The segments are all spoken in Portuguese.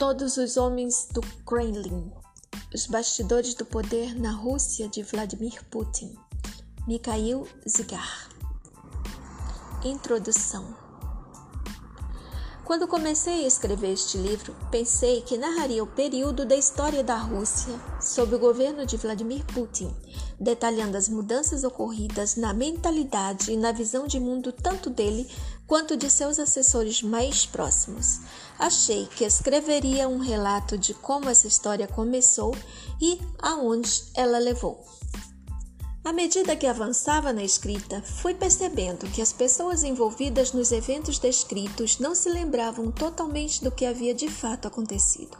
Todos os homens do Kremlin. Os bastidores do poder na Rússia de Vladimir Putin. Mikhail Zigar. Introdução. Quando comecei a escrever este livro, pensei que narraria o período da história da Rússia sob o governo de Vladimir Putin, detalhando as mudanças ocorridas na mentalidade e na visão de mundo tanto dele quanto de seus assessores mais próximos. Achei que escreveria um relato de como essa história começou e aonde ela levou. À medida que avançava na escrita, fui percebendo que as pessoas envolvidas nos eventos descritos não se lembravam totalmente do que havia de fato acontecido.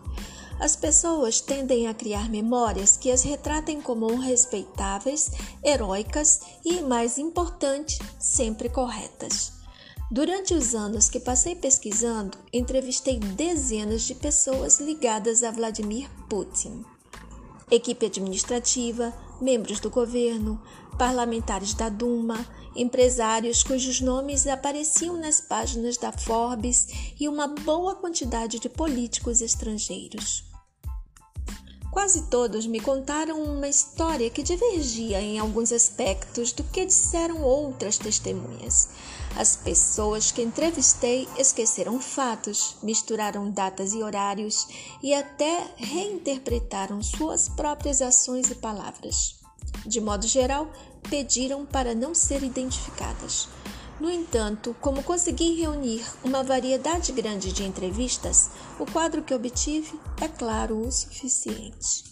As pessoas tendem a criar memórias que as retratem como respeitáveis, heróicas e, mais importante, sempre corretas. Durante os anos que passei pesquisando, entrevistei dezenas de pessoas ligadas a Vladimir Putin. Equipe administrativa, membros do governo, parlamentares da Duma, empresários cujos nomes apareciam nas páginas da Forbes e uma boa quantidade de políticos estrangeiros. Quase todos me contaram uma história que divergia em alguns aspectos do que disseram outras testemunhas. As pessoas que entrevistei esqueceram fatos, misturaram datas e horários e até reinterpretaram suas próprias ações e palavras. De modo geral, pediram para não ser identificadas. No entanto, como consegui reunir uma variedade grande de entrevistas, o quadro que obtive é claro o suficiente.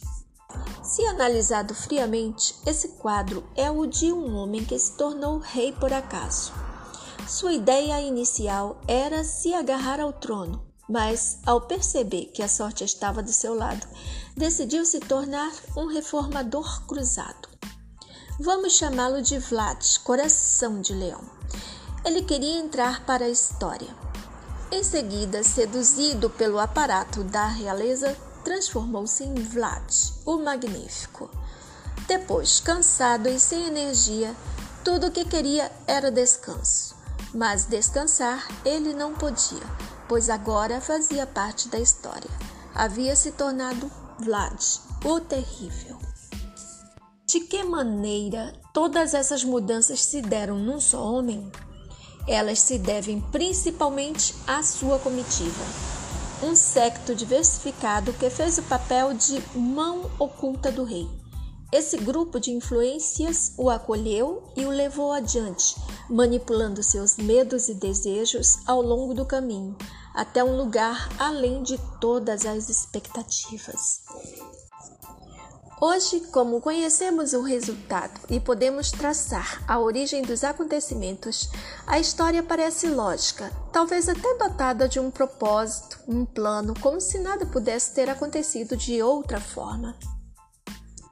Se analisado friamente, esse quadro é o de um homem que se tornou rei por acaso. Sua ideia inicial era se agarrar ao trono, mas, ao perceber que a sorte estava do seu lado, decidiu se tornar um reformador cruzado. Vamos chamá-lo de Vlad, coração de leão. Ele queria entrar para a história. Em seguida, seduzido pelo aparato da realeza, transformou-se em Vlad, o Magnífico. Depois, cansado e sem energia, tudo o que queria era descanso. Mas descansar ele não podia, pois agora fazia parte da história. Havia se tornado Vlad, o terrível. De que maneira todas essas mudanças se deram num só homem? Elas se devem principalmente à sua comitiva, um secto diversificado que fez o papel de mão oculta do rei. Esse grupo de influências o acolheu e o levou adiante, manipulando seus medos e desejos ao longo do caminho, até um lugar além de todas as expectativas. Hoje, como conhecemos o resultado e podemos traçar a origem dos acontecimentos, a história parece lógica, talvez até dotada de um propósito, um plano, como se nada pudesse ter acontecido de outra forma.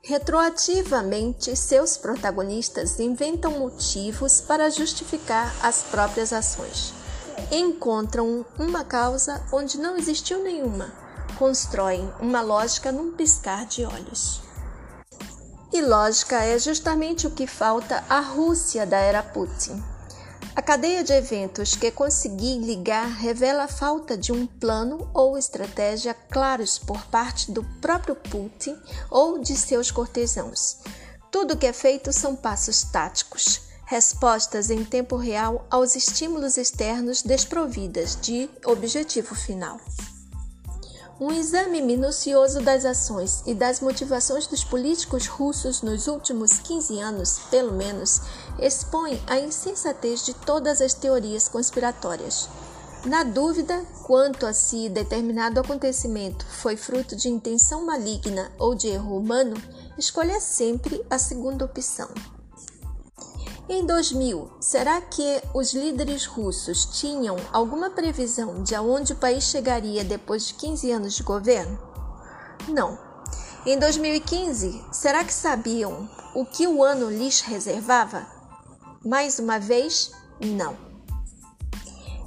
Retroativamente, seus protagonistas inventam motivos para justificar as próprias ações. Encontram uma causa onde não existiu nenhuma. Constroem uma lógica num piscar de olhos. E lógica é justamente o que falta à Rússia da era Putin. A cadeia de eventos que consegui ligar revela a falta de um plano ou estratégia claros por parte do próprio Putin ou de seus cortesãos. Tudo que é feito são passos táticos, respostas em tempo real aos estímulos externos desprovidas de objetivo final. Um exame minucioso das ações e das motivações dos políticos russos nos últimos 15 anos, pelo menos, expõe a insensatez de todas as teorias conspiratórias. Na dúvida quanto a se determinado acontecimento foi fruto de intenção maligna ou de erro humano, escolha sempre a segunda opção. Em 2000, será que os líderes russos tinham alguma previsão de aonde o país chegaria depois de 15 anos de governo? Não. Em 2015, será que sabiam o que o ano lhes reservava? Mais uma vez, não.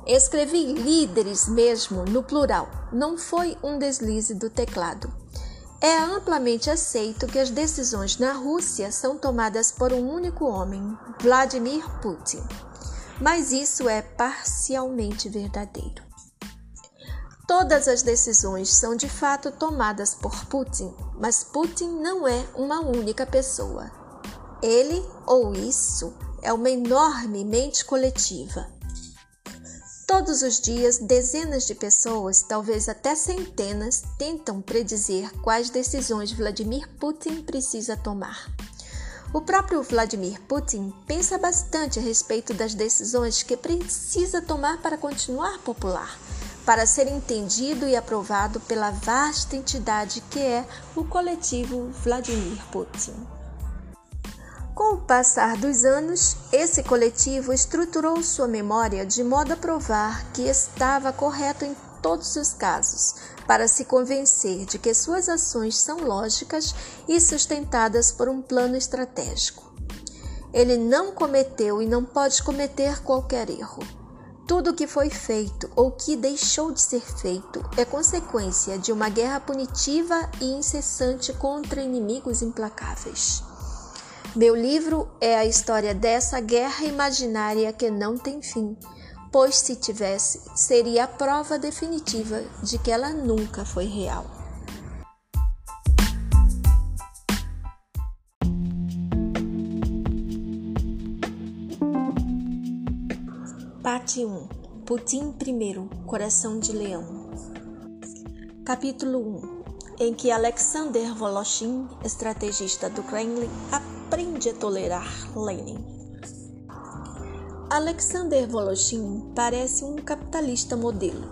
Escrevi líderes mesmo no plural, não foi um deslize do teclado. É amplamente aceito que as decisões na Rússia são tomadas por um único homem, Vladimir Putin. Mas isso é parcialmente verdadeiro. Todas as decisões são de fato tomadas por Putin, mas Putin não é uma única pessoa. Ele ou isso é uma enorme mente coletiva. Todos os dias, dezenas de pessoas, talvez até centenas, tentam predizer quais decisões Vladimir Putin precisa tomar. O próprio Vladimir Putin pensa bastante a respeito das decisões que precisa tomar para continuar popular para ser entendido e aprovado pela vasta entidade que é o coletivo Vladimir Putin. Com o passar dos anos, esse coletivo estruturou sua memória de modo a provar que estava correto em todos os casos, para se convencer de que suas ações são lógicas e sustentadas por um plano estratégico. Ele não cometeu e não pode cometer qualquer erro. Tudo que foi feito ou que deixou de ser feito é consequência de uma guerra punitiva e incessante contra inimigos implacáveis. Meu livro é a história dessa guerra imaginária que não tem fim, pois se tivesse, seria a prova definitiva de que ela nunca foi real. Parte 1 Putin I Coração de Leão. Capítulo 1 Em que Alexander Voloshin, estrategista do Kremlin, aprende a tolerar Lenin. Alexander Voloshin parece um capitalista modelo.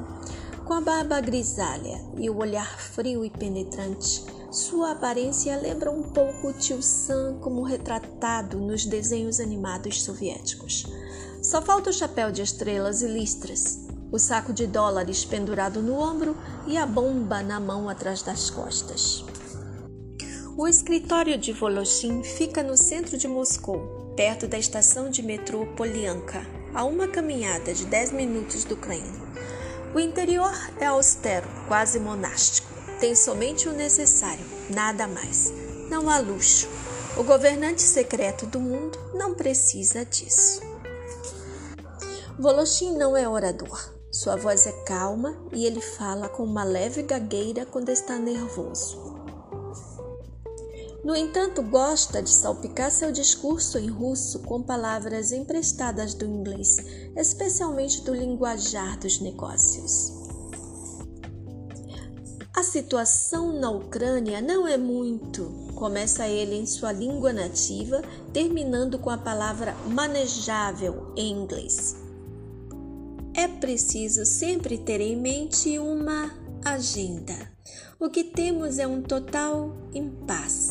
Com a barba grisalha e o olhar frio e penetrante, sua aparência lembra um pouco o tio Sam como retratado nos desenhos animados soviéticos. Só falta o chapéu de estrelas e listras, o saco de dólares pendurado no ombro e a bomba na mão atrás das costas. O escritório de Voloshin fica no centro de Moscou, perto da estação de metrô Polianka, a uma caminhada de 10 minutos do Kremlin. O interior é austero, quase monástico. Tem somente o necessário, nada mais. Não há luxo. O governante secreto do mundo não precisa disso. Voloshin não é orador. Sua voz é calma e ele fala com uma leve gagueira quando está nervoso. No entanto, gosta de salpicar seu discurso em russo com palavras emprestadas do inglês, especialmente do linguajar dos negócios. A situação na Ucrânia não é muito. Começa ele em sua língua nativa, terminando com a palavra manejável em inglês é preciso sempre ter em mente uma agenda. O que temos é um total impasse.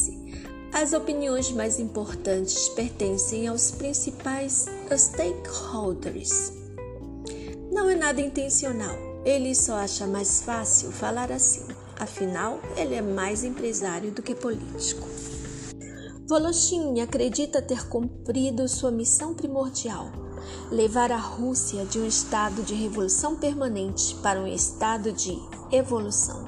As opiniões mais importantes pertencem aos principais stakeholders. Não é nada intencional, ele só acha mais fácil falar assim, afinal, ele é mais empresário do que político. Voloshin acredita ter cumprido sua missão primordial levar a Rússia de um estado de revolução permanente para um estado de evolução.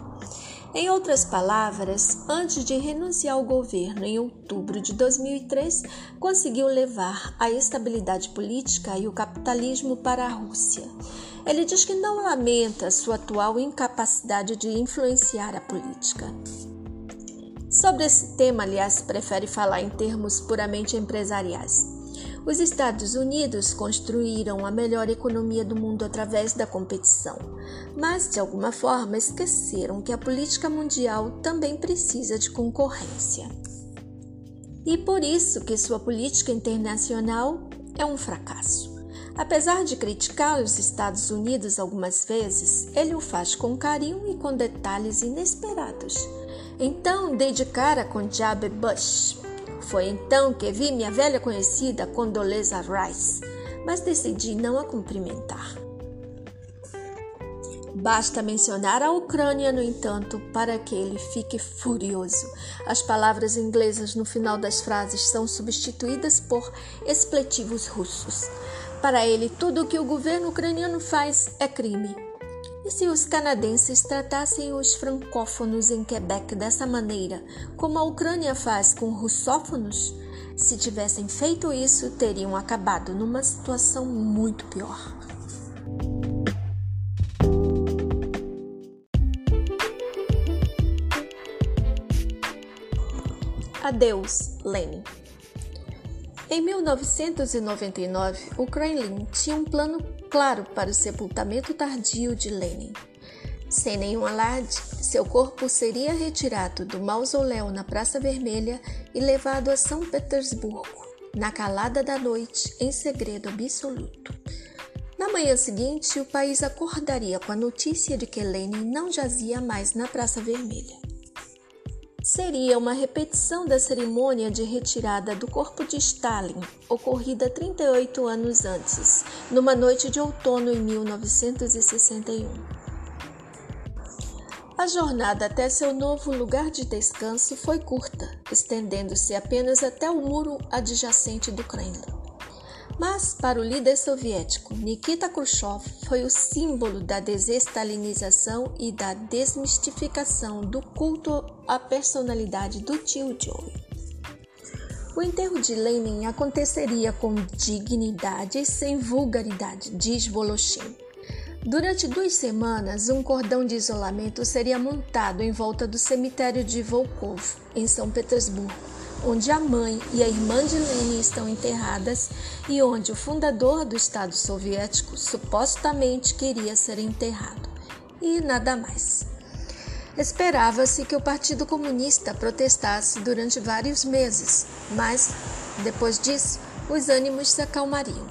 Em outras palavras, antes de renunciar ao governo em outubro de 2003, conseguiu levar a estabilidade política e o capitalismo para a Rússia. Ele diz que não lamenta sua atual incapacidade de influenciar a política. Sobre esse tema, aliás, prefere falar em termos puramente empresariais. Os Estados Unidos construíram a melhor economia do mundo através da competição, mas de alguma forma esqueceram que a política mundial também precisa de concorrência. E por isso que sua política internacional é um fracasso. Apesar de criticar os Estados Unidos algumas vezes, ele o faz com carinho e com detalhes inesperados. Então, dedicara com Jab Bush foi então que vi minha velha conhecida Condoleezza Rice, mas decidi não a cumprimentar. Basta mencionar a Ucrânia, no entanto, para que ele fique furioso. As palavras inglesas no final das frases são substituídas por expletivos russos. Para ele, tudo o que o governo ucraniano faz é crime. E se os canadenses tratassem os francófonos em Quebec dessa maneira, como a Ucrânia faz com russófonos? Se tivessem feito isso, teriam acabado numa situação muito pior. Adeus, Lenin. Em 1999, o Kremlin tinha um plano claro para o sepultamento tardio de Lenin. Sem nenhum alarde, seu corpo seria retirado do mausoléu na Praça Vermelha e levado a São Petersburgo, na calada da noite, em segredo absoluto. Na manhã seguinte, o país acordaria com a notícia de que Lenin não jazia mais na Praça Vermelha. Seria uma repetição da cerimônia de retirada do corpo de Stalin, ocorrida 38 anos antes, numa noite de outono em 1961. A jornada até seu novo lugar de descanso foi curta, estendendo-se apenas até o muro adjacente do Kremlin. Mas, para o líder soviético Nikita Khrushchev, foi o símbolo da desestalinização e da desmistificação do culto à personalidade do tio Joe. O enterro de Lenin aconteceria com dignidade e sem vulgaridade, diz Voloshin. Durante duas semanas, um cordão de isolamento seria montado em volta do cemitério de Volkov, em São Petersburgo, onde a mãe e a irmã de Lenin estão enterradas e onde o fundador do Estado Soviético supostamente queria ser enterrado. E nada mais. Esperava-se que o Partido Comunista protestasse durante vários meses, mas, depois disso, os ânimos se acalmariam.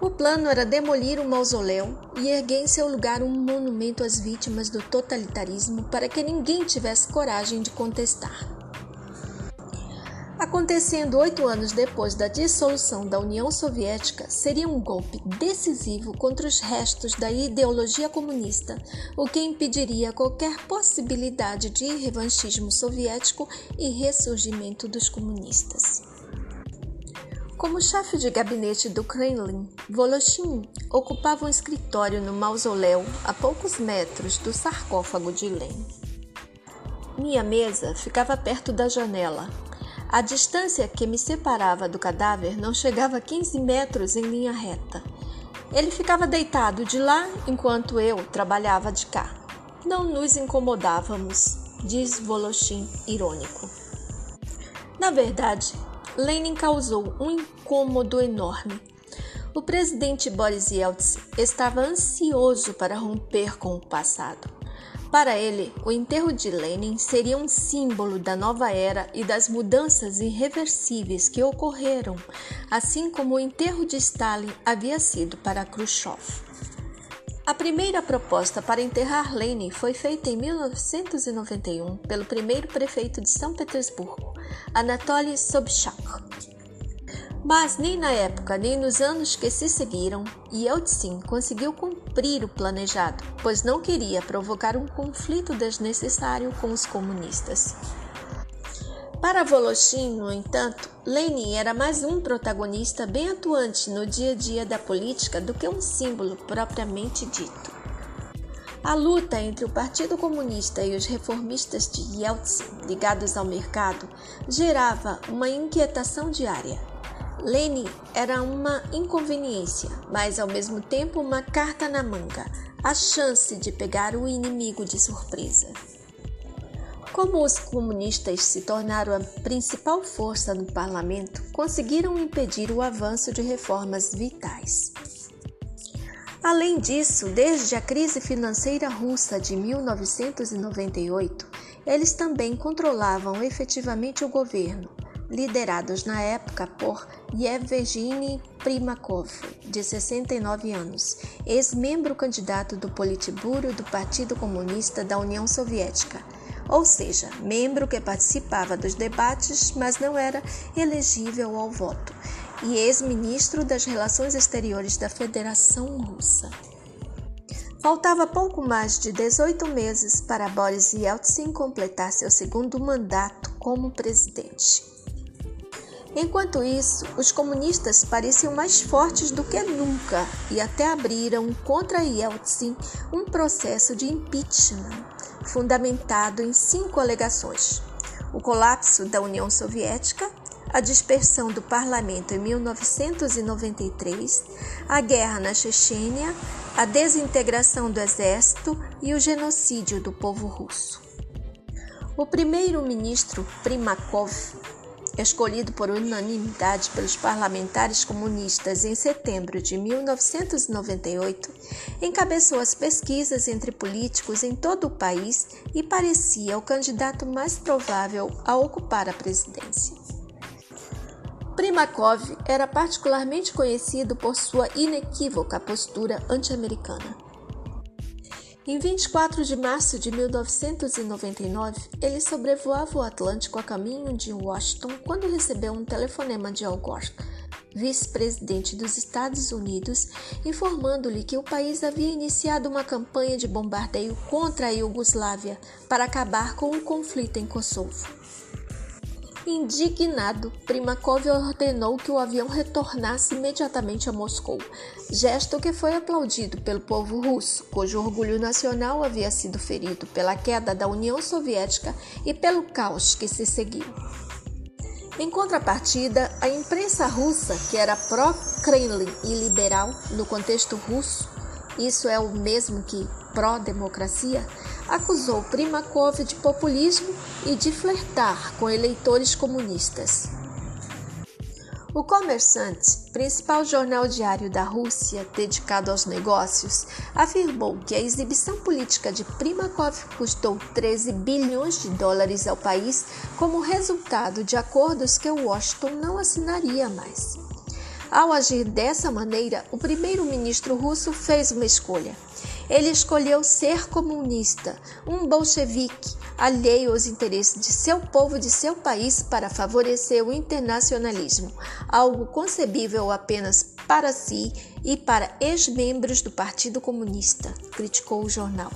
O plano era demolir o mausoléu e erguer em seu lugar um monumento às vítimas do totalitarismo para que ninguém tivesse coragem de contestar. Acontecendo oito anos depois da dissolução da União Soviética, seria um golpe decisivo contra os restos da ideologia comunista, o que impediria qualquer possibilidade de revanchismo soviético e ressurgimento dos comunistas. Como chefe de gabinete do Kremlin, Voloshin ocupava um escritório no mausoléu a poucos metros do sarcófago de Lenin. Minha mesa ficava perto da janela. A distância que me separava do cadáver não chegava a 15 metros em linha reta. Ele ficava deitado de lá enquanto eu trabalhava de cá. Não nos incomodávamos, diz Voloshin irônico. Na verdade, Lenin causou um incômodo enorme. O presidente Boris Yeltsin estava ansioso para romper com o passado. Para ele, o enterro de Lenin seria um símbolo da nova era e das mudanças irreversíveis que ocorreram, assim como o enterro de Stalin havia sido para Khrushchev. A primeira proposta para enterrar Lenin foi feita em 1991 pelo primeiro prefeito de São Petersburgo, Anatoly Sobchak. Mas nem na época nem nos anos que se seguiram, Yeltsin conseguiu cumprir o planejado, pois não queria provocar um conflito desnecessário com os comunistas. Para Voloshin, no entanto, Lenin era mais um protagonista bem atuante no dia a dia da política do que um símbolo propriamente dito. A luta entre o Partido Comunista e os reformistas de Yeltsin, ligados ao mercado, gerava uma inquietação diária. Lenin era uma inconveniência, mas ao mesmo tempo uma carta na manga, a chance de pegar o inimigo de surpresa. Como os comunistas se tornaram a principal força no parlamento, conseguiram impedir o avanço de reformas vitais. Além disso, desde a crise financeira russa de 1998, eles também controlavam efetivamente o governo, liderados na época por Yevgeny Primakov, de 69 anos, ex-membro candidato do Politburo do Partido Comunista da União Soviética, ou seja, membro que participava dos debates, mas não era elegível ao voto, e ex-ministro das Relações Exteriores da Federação Russa. Faltava pouco mais de 18 meses para Boris Yeltsin completar seu segundo mandato como presidente. Enquanto isso, os comunistas pareciam mais fortes do que nunca e até abriram contra Yeltsin um processo de impeachment, fundamentado em cinco alegações: o colapso da União Soviética, a dispersão do parlamento em 1993, a guerra na Chechênia, a desintegração do exército e o genocídio do povo russo. O primeiro-ministro Primakov, escolhido por unanimidade pelos parlamentares comunistas em setembro de 1998, encabeçou as pesquisas entre políticos em todo o país e parecia o candidato mais provável a ocupar a presidência. Primakov era particularmente conhecido por sua inequívoca postura anti-americana. Em 24 de março de 1999, ele sobrevoava o Atlântico a caminho de Washington quando recebeu um telefonema de Al Gore, vice-presidente dos Estados Unidos, informando-lhe que o país havia iniciado uma campanha de bombardeio contra a Iugoslávia para acabar com o conflito em Kosovo. Indignado, Primakov ordenou que o avião retornasse imediatamente a Moscou, gesto que foi aplaudido pelo povo russo, cujo orgulho nacional havia sido ferido pela queda da União Soviética e pelo caos que se seguiu. Em contrapartida, a imprensa russa, que era pró-Kremlin e liberal no contexto russo, isso é o mesmo que pró-democracia, acusou Primakov de populismo e de flertar com eleitores comunistas. O Comerçante, principal jornal diário da Rússia dedicado aos negócios, afirmou que a exibição política de Primakov custou 13 bilhões de dólares ao país como resultado de acordos que Washington não assinaria mais. Ao agir dessa maneira, o primeiro-ministro russo fez uma escolha ele escolheu ser comunista, um bolchevique, alheio aos interesses de seu povo e de seu país para favorecer o internacionalismo, algo concebível apenas para si e para ex-membros do Partido Comunista, criticou o jornal.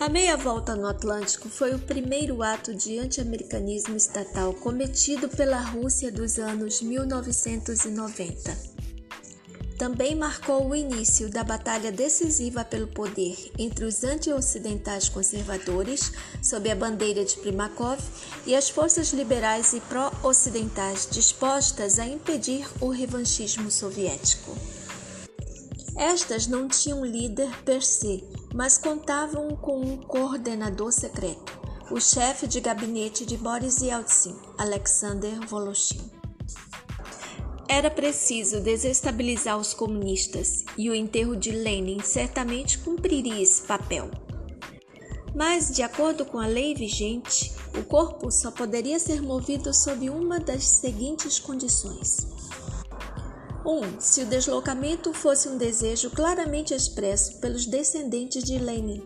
A meia volta no Atlântico foi o primeiro ato de anti-americanismo estatal cometido pela Rússia dos anos 1990. Também marcou o início da batalha decisiva pelo poder entre os anti-ocidentais conservadores, sob a bandeira de Primakov, e as forças liberais e pró-ocidentais dispostas a impedir o revanchismo soviético. Estas não tinham líder per se, mas contavam com um coordenador secreto, o chefe de gabinete de Boris Yeltsin, Alexander Voloshin. Era preciso desestabilizar os comunistas e o enterro de Lenin certamente cumpriria esse papel. Mas, de acordo com a lei vigente, o corpo só poderia ser movido sob uma das seguintes condições: 1. Um, se o deslocamento fosse um desejo claramente expresso pelos descendentes de Lenin,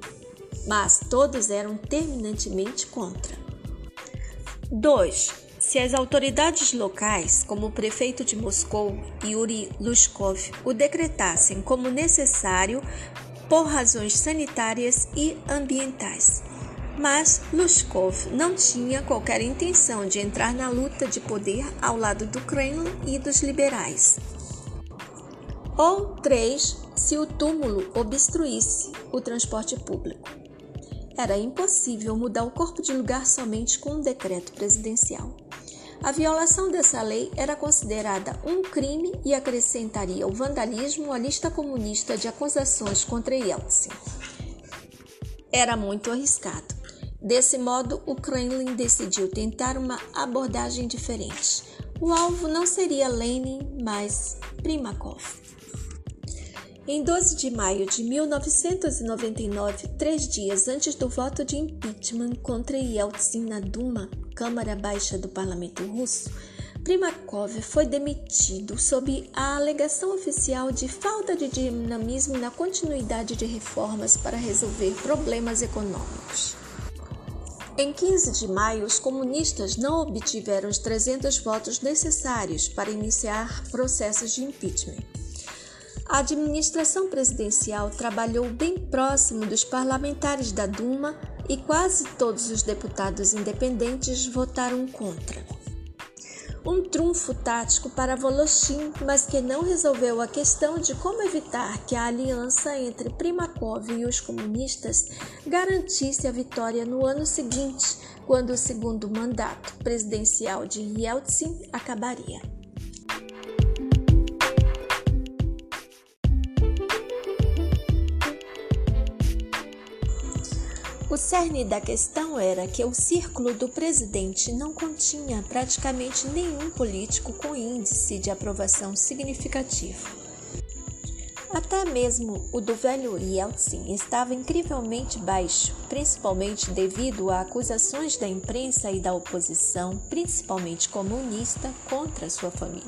mas todos eram terminantemente contra. 2. Se as autoridades locais, como o prefeito de Moscou, Yuri Lushkov, o decretassem como necessário por razões sanitárias e ambientais. Mas Lushkov não tinha qualquer intenção de entrar na luta de poder ao lado do Kremlin e dos liberais ou três, se o túmulo obstruísse o transporte público. Era impossível mudar o corpo de lugar somente com um decreto presidencial. A violação dessa lei era considerada um crime e acrescentaria o vandalismo à lista comunista de acusações contra Yeltsin. Era muito arriscado. Desse modo, o Kremlin decidiu tentar uma abordagem diferente. O alvo não seria Lenin, mas Primakov. Em 12 de maio de 1999, três dias antes do voto de impeachment contra Yeltsin na Duma, Câmara Baixa do Parlamento Russo, Primakov foi demitido sob a alegação oficial de falta de dinamismo na continuidade de reformas para resolver problemas econômicos. Em 15 de maio, os comunistas não obtiveram os 300 votos necessários para iniciar processos de impeachment. A administração presidencial trabalhou bem próximo dos parlamentares da Duma e quase todos os deputados independentes votaram contra. Um trunfo tático para Voloshin, mas que não resolveu a questão de como evitar que a aliança entre Primakov e os comunistas garantisse a vitória no ano seguinte, quando o segundo mandato presidencial de Yeltsin acabaria. O cerne da questão era que o círculo do presidente não continha praticamente nenhum político com índice de aprovação significativo. Até mesmo o do velho Yeltsin estava incrivelmente baixo, principalmente devido a acusações da imprensa e da oposição, principalmente comunista, contra sua família.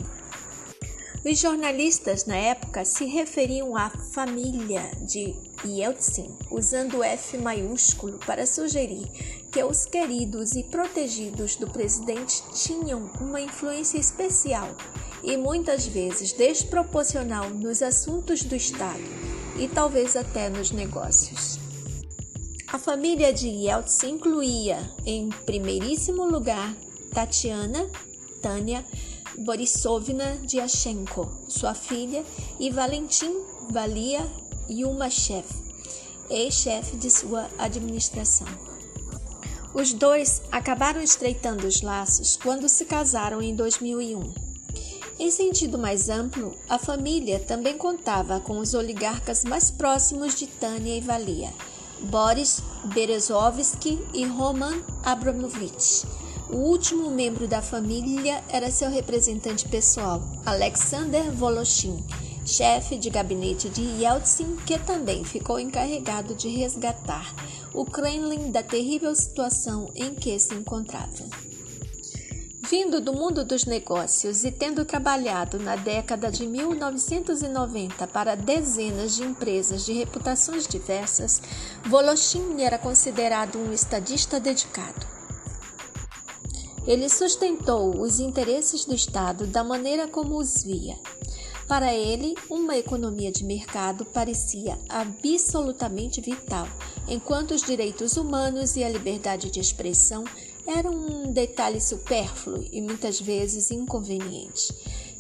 Os jornalistas na época se referiam à família de Yeltsin, usando F maiúsculo para sugerir que os queridos e protegidos do presidente tinham uma influência especial e muitas vezes desproporcional nos assuntos do Estado e talvez até nos negócios. A família de Yeltsin incluía, em primeiríssimo lugar, Tatiana, Tânia Borisovna Dyachenko, sua filha, e Valentim Valia Yumachev, ex-chefe de sua administração. Os dois acabaram estreitando os laços quando se casaram em 2001. Em sentido mais amplo, a família também contava com os oligarcas mais próximos de Tânia e Valia, Boris Berezovsky e Roman Abramovich. O último membro da família era seu representante pessoal, Alexander Voloshin, chefe de gabinete de Yeltsin, que também ficou encarregado de resgatar o Kremlin da terrível situação em que se encontrava. Vindo do mundo dos negócios e tendo trabalhado na década de 1990 para dezenas de empresas de reputações diversas, Voloshin era considerado um estadista dedicado. Ele sustentou os interesses do Estado da maneira como os via. Para ele, uma economia de mercado parecia absolutamente vital, enquanto os direitos humanos e a liberdade de expressão era um detalhe supérfluo e muitas vezes inconveniente.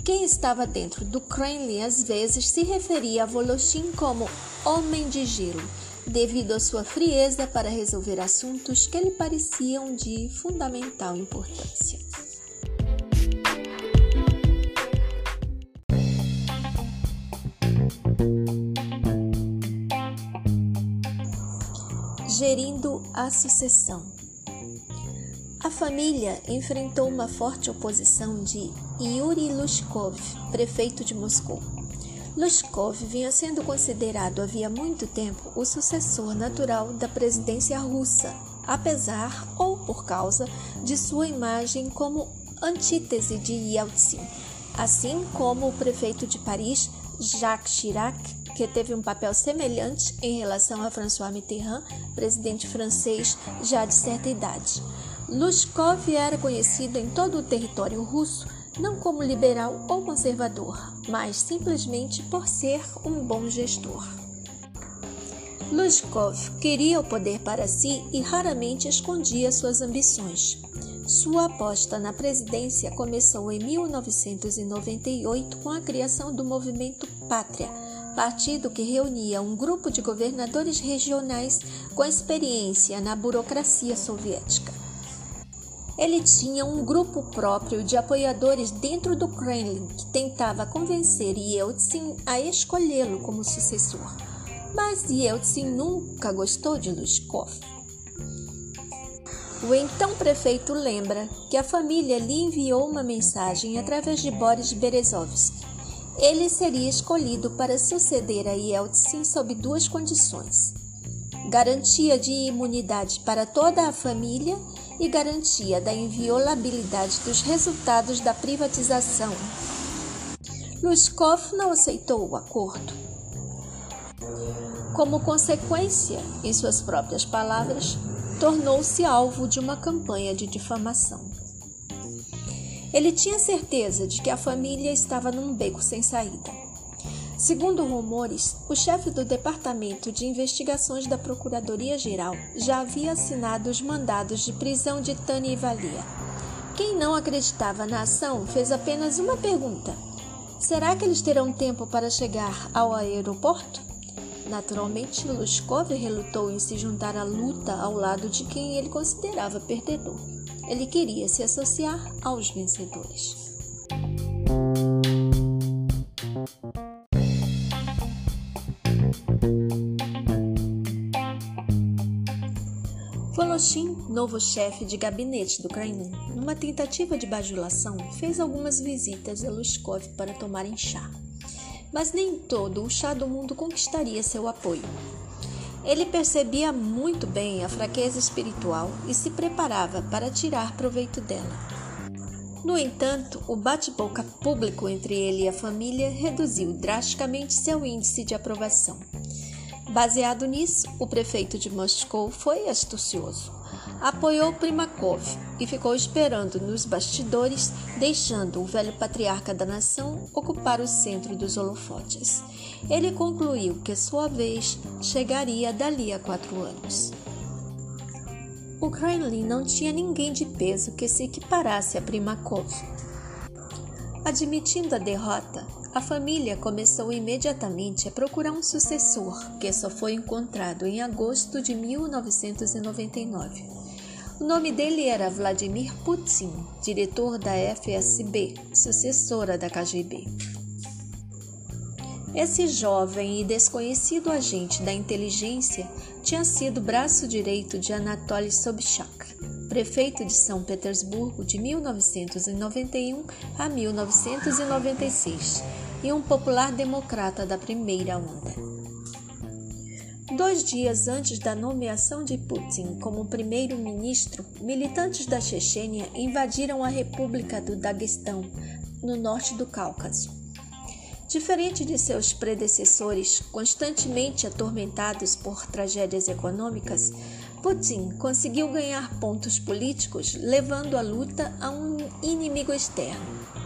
Quem estava dentro do Kremlin às vezes se referia a Voloshin como homem de gelo, devido à sua frieza para resolver assuntos que lhe pareciam de fundamental importância. Gerindo a sucessão. A família enfrentou uma forte oposição de Yuri Lushkov, prefeito de Moscou. Lushkov vinha sendo considerado havia muito tempo o sucessor natural da presidência russa, apesar ou por causa de sua imagem como antítese de Yeltsin, assim como o prefeito de Paris, Jacques Chirac, que teve um papel semelhante em relação a François Mitterrand, presidente francês já de certa idade. Lushkov era conhecido em todo o território russo não como liberal ou conservador, mas simplesmente por ser um bom gestor. Lushkov queria o poder para si e raramente escondia suas ambições. Sua aposta na presidência começou em 1998 com a criação do movimento Pátria, partido que reunia um grupo de governadores regionais com experiência na burocracia soviética. Ele tinha um grupo próprio de apoiadores dentro do Kremlin que tentava convencer Yeltsin a escolhê-lo como sucessor. Mas Yeltsin nunca gostou de Lushkov. O então prefeito lembra que a família lhe enviou uma mensagem através de Boris Berezovsky. Ele seria escolhido para suceder a Yeltsin sob duas condições: garantia de imunidade para toda a família e garantia da inviolabilidade dos resultados da privatização. Luskov não aceitou o acordo. Como consequência, em suas próprias palavras, tornou-se alvo de uma campanha de difamação. Ele tinha certeza de que a família estava num beco sem saída. Segundo rumores, o chefe do Departamento de Investigações da Procuradoria-Geral já havia assinado os mandados de prisão de Tânia e Valia. Quem não acreditava na ação fez apenas uma pergunta: será que eles terão tempo para chegar ao aeroporto? Naturalmente, Lushkov relutou em se juntar à luta ao lado de quem ele considerava perdedor. Ele queria se associar aos vencedores. Voloshin, novo chefe de gabinete do Kremlin, numa tentativa de bajulação, fez algumas visitas a Lushkov para tomarem chá. Mas nem todo o chá do mundo conquistaria seu apoio. Ele percebia muito bem a fraqueza espiritual e se preparava para tirar proveito dela. No entanto, o bate-boca público entre ele e a família reduziu drasticamente seu índice de aprovação. Baseado nisso, o prefeito de Moscou foi astucioso. Apoiou Primakov e ficou esperando nos bastidores, deixando o velho patriarca da nação ocupar o centro dos holofotes. Ele concluiu que sua vez chegaria dali a quatro anos. O Kremlin não tinha ninguém de peso que se equiparasse a Primakov. Admitindo a derrota, a família começou imediatamente a procurar um sucessor, que só foi encontrado em agosto de 1999. O nome dele era Vladimir Putin, diretor da FSB, sucessora da KGB. Esse jovem e desconhecido agente da inteligência tinha sido braço direito de Anatoly Sobchak, prefeito de São Petersburgo de 1991 a 1996 e um popular democrata da primeira onda. Dois dias antes da nomeação de Putin como primeiro-ministro, militantes da Chechênia invadiram a República do Daguestão, no norte do Cáucaso. Diferente de seus predecessores, constantemente atormentados por tragédias econômicas, Putin conseguiu ganhar pontos políticos levando a luta a um inimigo externo.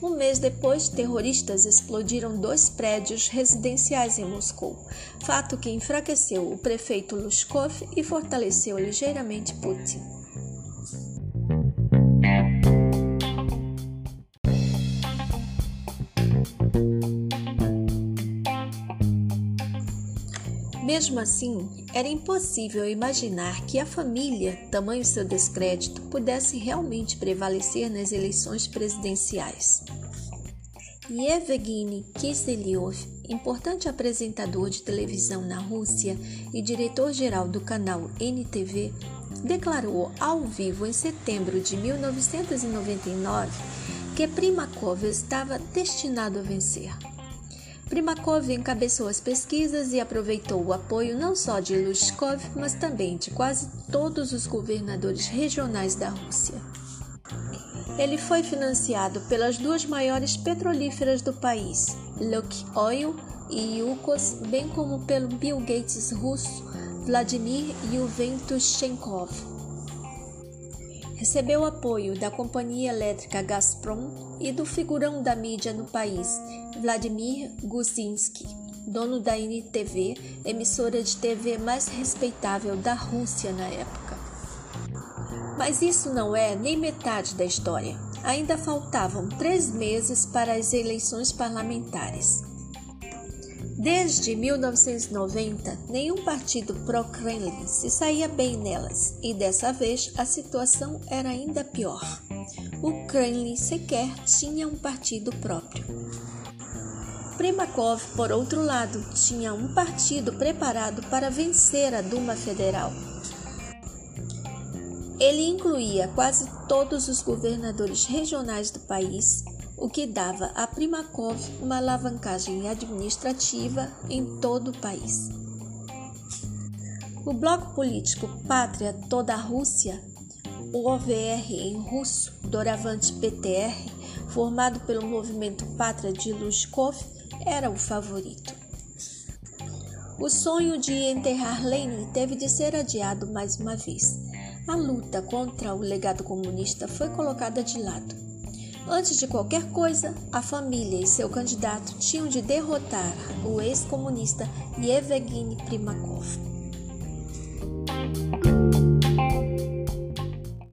Um mês depois, terroristas explodiram dois prédios residenciais em Moscou, fato que enfraqueceu o prefeito Lushkov e fortaleceu ligeiramente Putin. Mesmo assim, era impossível imaginar que a família, tamanho seu descrédito, pudesse realmente prevalecer nas eleições presidenciais. Yevgeny Kiselyov, importante apresentador de televisão na Rússia e diretor-geral do canal NTV, declarou ao vivo em setembro de 1999 que Primakov estava destinado a vencer. Primakov encabeçou as pesquisas e aproveitou o apoio não só de Lushkov, mas também de quase todos os governadores regionais da Rússia. Ele foi financiado pelas duas maiores petrolíferas do país, Lukoil e Yukos, bem como pelo Bill Gates russo Vladimir Yuventushenkov. Recebeu apoio da companhia elétrica Gazprom e do figurão da mídia no país, Vladimir Guzinski, dono da NTV, emissora de TV mais respeitável da Rússia na época. Mas isso não é nem metade da história. Ainda faltavam três meses para as eleições parlamentares. Desde 1990, nenhum partido pró-Kremlin se saía bem nelas, e dessa vez a situação era ainda pior. O Kremlin sequer tinha um partido próprio. Primakov, por outro lado, tinha um partido preparado para vencer a Duma Federal. Ele incluía quase todos os governadores regionais do país o que dava a Primakov uma alavancagem administrativa em todo o país. O bloco político Pátria Toda a Rússia, o OVR em russo, doravante PTR, formado pelo movimento Pátria de Lushkov, era o favorito. O sonho de enterrar Lenin teve de ser adiado mais uma vez. A luta contra o legado comunista foi colocada de lado. Antes de qualquer coisa, a família e seu candidato tinham de derrotar o ex-comunista Yevgeny Primakov.